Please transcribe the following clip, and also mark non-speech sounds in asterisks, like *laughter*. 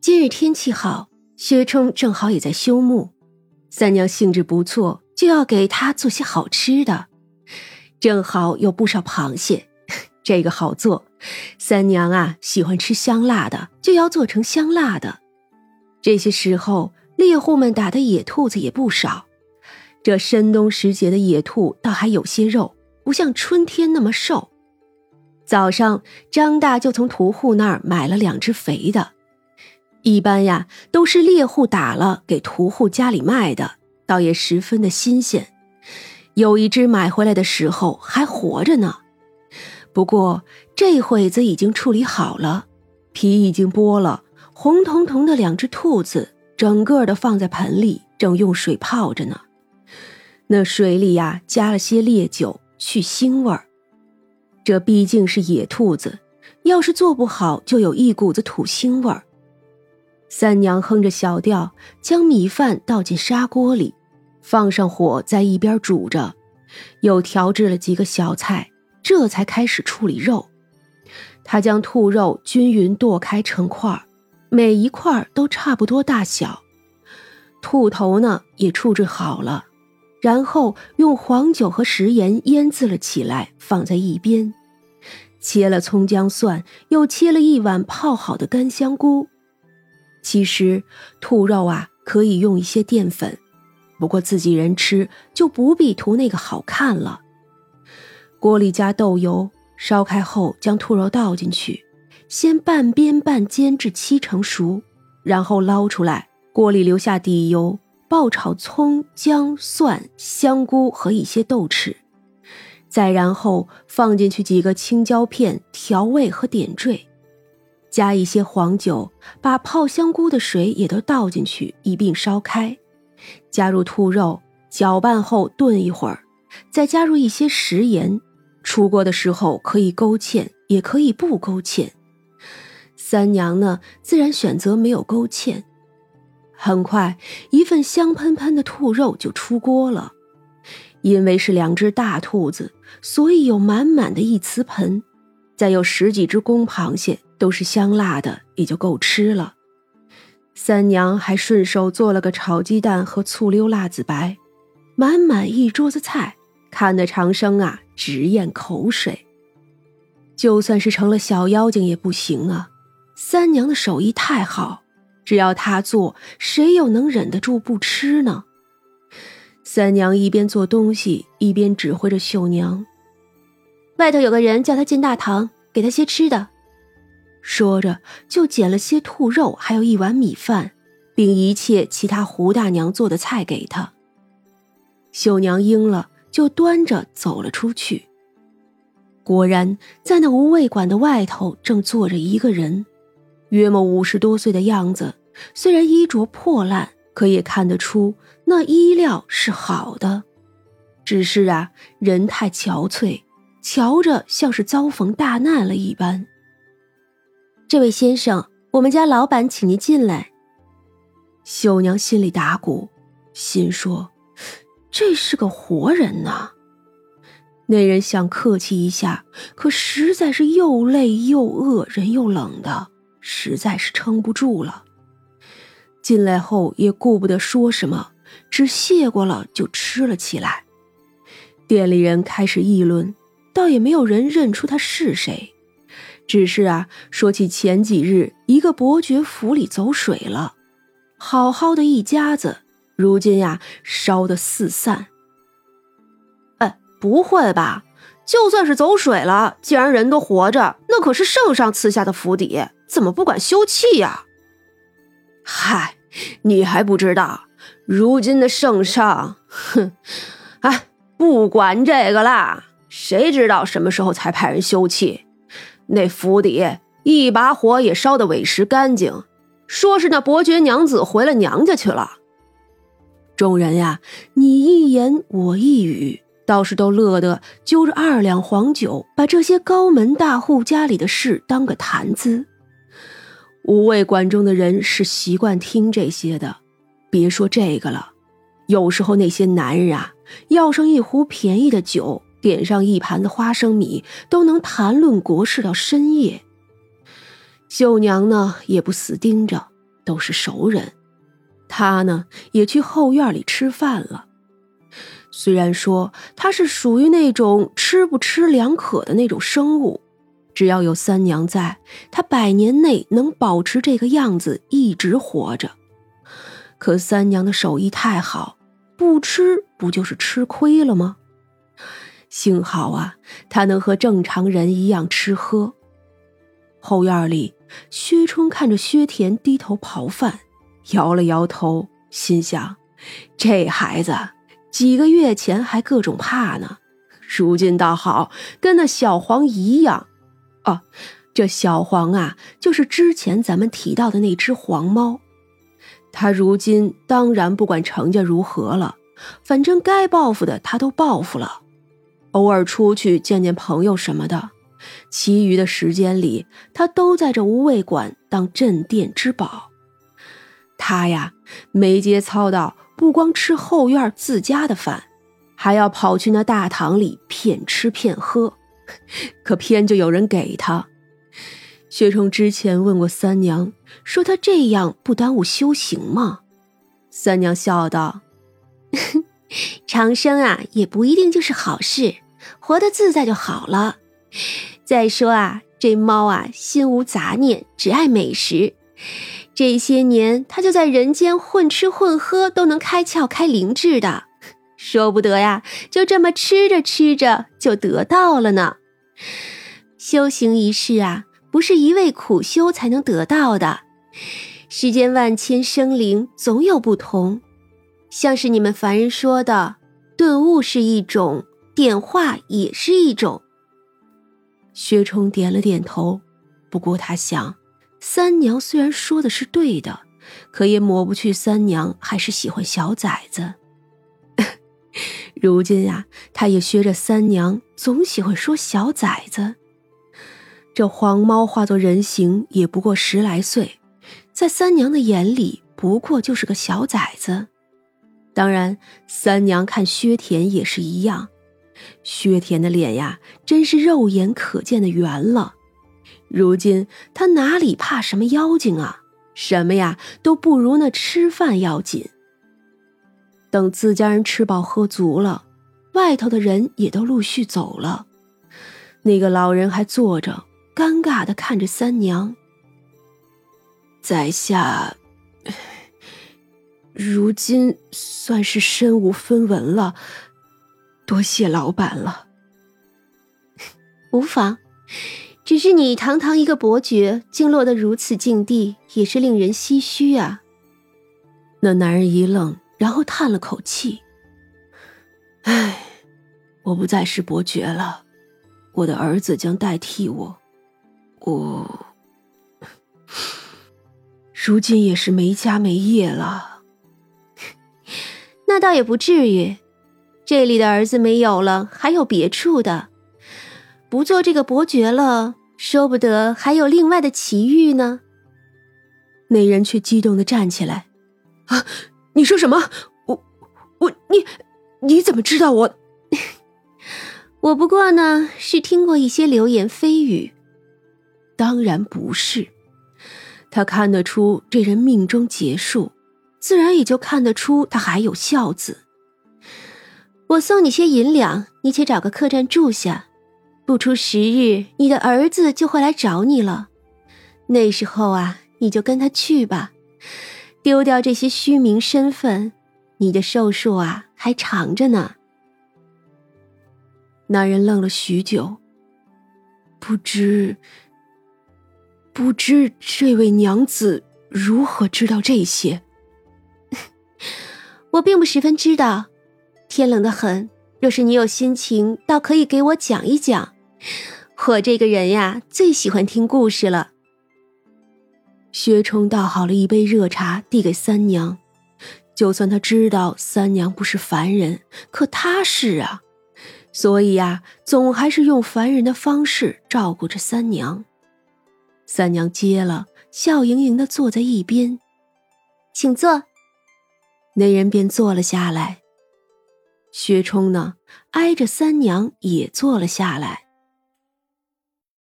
今日天气好，薛冲正好也在休沐，三娘兴致不错，就要给他做些好吃的，正好有不少螃蟹，*laughs* 这个好做。三娘啊，喜欢吃香辣的，就要做成香辣的。这些时候，猎户们打的野兔子也不少。这深冬时节的野兔倒还有些肉，不像春天那么瘦。早上，张大就从屠户那儿买了两只肥的。一般呀，都是猎户打了给屠户家里卖的，倒也十分的新鲜。有一只买回来的时候还活着呢。不过这会子已经处理好了，皮已经剥了，红彤彤的两只兔子，整个的放在盆里，正用水泡着呢。那水里呀，加了些烈酒，去腥味儿。这毕竟是野兔子，要是做不好，就有一股子土腥味儿。三娘哼着小调，将米饭倒进砂锅里，放上火，在一边煮着，又调制了几个小菜。这才开始处理肉，他将兔肉均匀剁开成块，每一块都差不多大小。兔头呢也处置好了，然后用黄酒和食盐腌制了起来，放在一边。切了葱姜蒜，又切了一碗泡好的干香菇。其实兔肉啊可以用一些淀粉，不过自己人吃就不必图那个好看了。锅里加豆油，烧开后将兔肉倒进去，先半煸半煎至七成熟，然后捞出来。锅里留下底油，爆炒葱姜蒜、香菇和一些豆豉，再然后放进去几个青椒片调味和点缀，加一些黄酒，把泡香菇的水也都倒进去一并烧开，加入兔肉，搅拌后炖一会儿，再加入一些食盐。出锅的时候可以勾芡，也可以不勾芡。三娘呢，自然选择没有勾芡。很快，一份香喷喷的兔肉就出锅了。因为是两只大兔子，所以有满满的一瓷盆，再有十几只公螃蟹，都是香辣的，也就够吃了。三娘还顺手做了个炒鸡蛋和醋溜辣子白，满满一桌子菜。看得长生啊直咽口水，就算是成了小妖精也不行啊！三娘的手艺太好，只要她做，谁又能忍得住不吃呢？三娘一边做东西，一边指挥着绣娘：“外头有个人叫她进大堂，给她些吃的。”说着就捡了些兔肉，还有一碗米饭，并一切其他胡大娘做的菜给他。秀娘应了。就端着走了出去。果然，在那无味馆的外头，正坐着一个人，约莫五十多岁的样子。虽然衣着破烂，可也看得出那衣料是好的。只是啊，人太憔悴，瞧着像是遭逢大难了一般。这位先生，我们家老板请您进来。秀娘心里打鼓，心说。这是个活人呐！那人想客气一下，可实在是又累又饿，人又冷的，实在是撑不住了。进来后也顾不得说什么，只谢过了就吃了起来。店里人开始议论，倒也没有人认出他是谁，只是啊，说起前几日一个伯爵府里走水了，好好的一家子。如今呀，烧得四散。哎，不会吧？就算是走水了，既然人都活着，那可是圣上赐下的府邸，怎么不管修葺呀？嗨，你还不知道，如今的圣上，哼，哎，不管这个啦，谁知道什么时候才派人修葺？那府邸一把火也烧得委实干净，说是那伯爵娘子回了娘家去了。众人呀，你一言我一语，倒是都乐得揪着二两黄酒，把这些高门大户家里的事当个谈资。五味馆中的人是习惯听这些的，别说这个了，有时候那些男人啊，要上一壶便宜的酒，点上一盘子花生米，都能谈论国事到深夜。秀娘呢，也不死盯着，都是熟人。她呢，也去后院里吃饭了。虽然说她是属于那种吃不吃两可的那种生物，只要有三娘在，她百年内能保持这个样子，一直活着。可三娘的手艺太好，不吃不就是吃亏了吗？幸好啊，他能和正常人一样吃喝。后院里，薛冲看着薛田低头刨饭。摇了摇头，心想：这孩子几个月前还各种怕呢，如今倒好，跟那小黄一样。哦，这小黄啊，就是之前咱们提到的那只黄猫。他如今当然不管程家如何了，反正该报复的他都报复了。偶尔出去见见朋友什么的，其余的时间里，他都在这无畏馆当镇店之宝。他呀，没节操到不光吃后院自家的饭，还要跑去那大堂里骗吃骗喝，*laughs* 可偏就有人给他。薛冲之前问过三娘，说他这样不耽误修行吗？三娘笑道：“长生啊，也不一定就是好事，活得自在就好了。再说啊，这猫啊，心无杂念，只爱美食。”这些年，它就在人间混吃混喝，都能开窍开灵智的，说不得呀，就这么吃着吃着就得到了呢。修行一世啊，不是一味苦修才能得到的。世间万千生灵，总有不同。像是你们凡人说的，顿悟是一种，点化也是一种。薛冲点了点头，不过他想。三娘虽然说的是对的，可也抹不去三娘还是喜欢小崽子。*laughs* 如今呀，他也学着三娘，总喜欢说小崽子。这黄猫化作人形也不过十来岁，在三娘的眼里不过就是个小崽子。当然，三娘看薛田也是一样，薛田的脸呀，真是肉眼可见的圆了。如今他哪里怕什么妖精啊？什么呀都不如那吃饭要紧。等自家人吃饱喝足了，外头的人也都陆续走了，那个老人还坐着，尴尬的看着三娘。在下，如今算是身无分文了，多谢老板了。无妨。只是你堂堂一个伯爵，竟落得如此境地，也是令人唏嘘啊。那男人一愣，然后叹了口气：“唉，我不再是伯爵了，我的儿子将代替我。我 *sighs* 如今也是没家没业了。倒也不至于，这里的儿子没有了，还有别处的。不做这个伯爵了。”说不得还有另外的奇遇呢。那人却激动的站起来：“啊，你说什么？我，我，你，你怎么知道我？*laughs* 我不过呢是听过一些流言蜚语。当然不是，他看得出这人命中劫数，自然也就看得出他还有孝子。我送你些银两，你且找个客栈住下。”不出十日，你的儿子就会来找你了。那时候啊，你就跟他去吧，丢掉这些虚名身份，你的寿数啊还长着呢。那人愣了许久，不知不知这位娘子如何知道这些。我并不十分知道，天冷得很，若是你有心情，倒可以给我讲一讲。我这个人呀，最喜欢听故事了。薛冲倒好了一杯热茶，递给三娘。就算他知道三娘不是凡人，可他是啊，所以呀，总还是用凡人的方式照顾着三娘。三娘接了，笑盈盈的坐在一边，请坐。那人便坐了下来。薛冲呢，挨着三娘也坐了下来。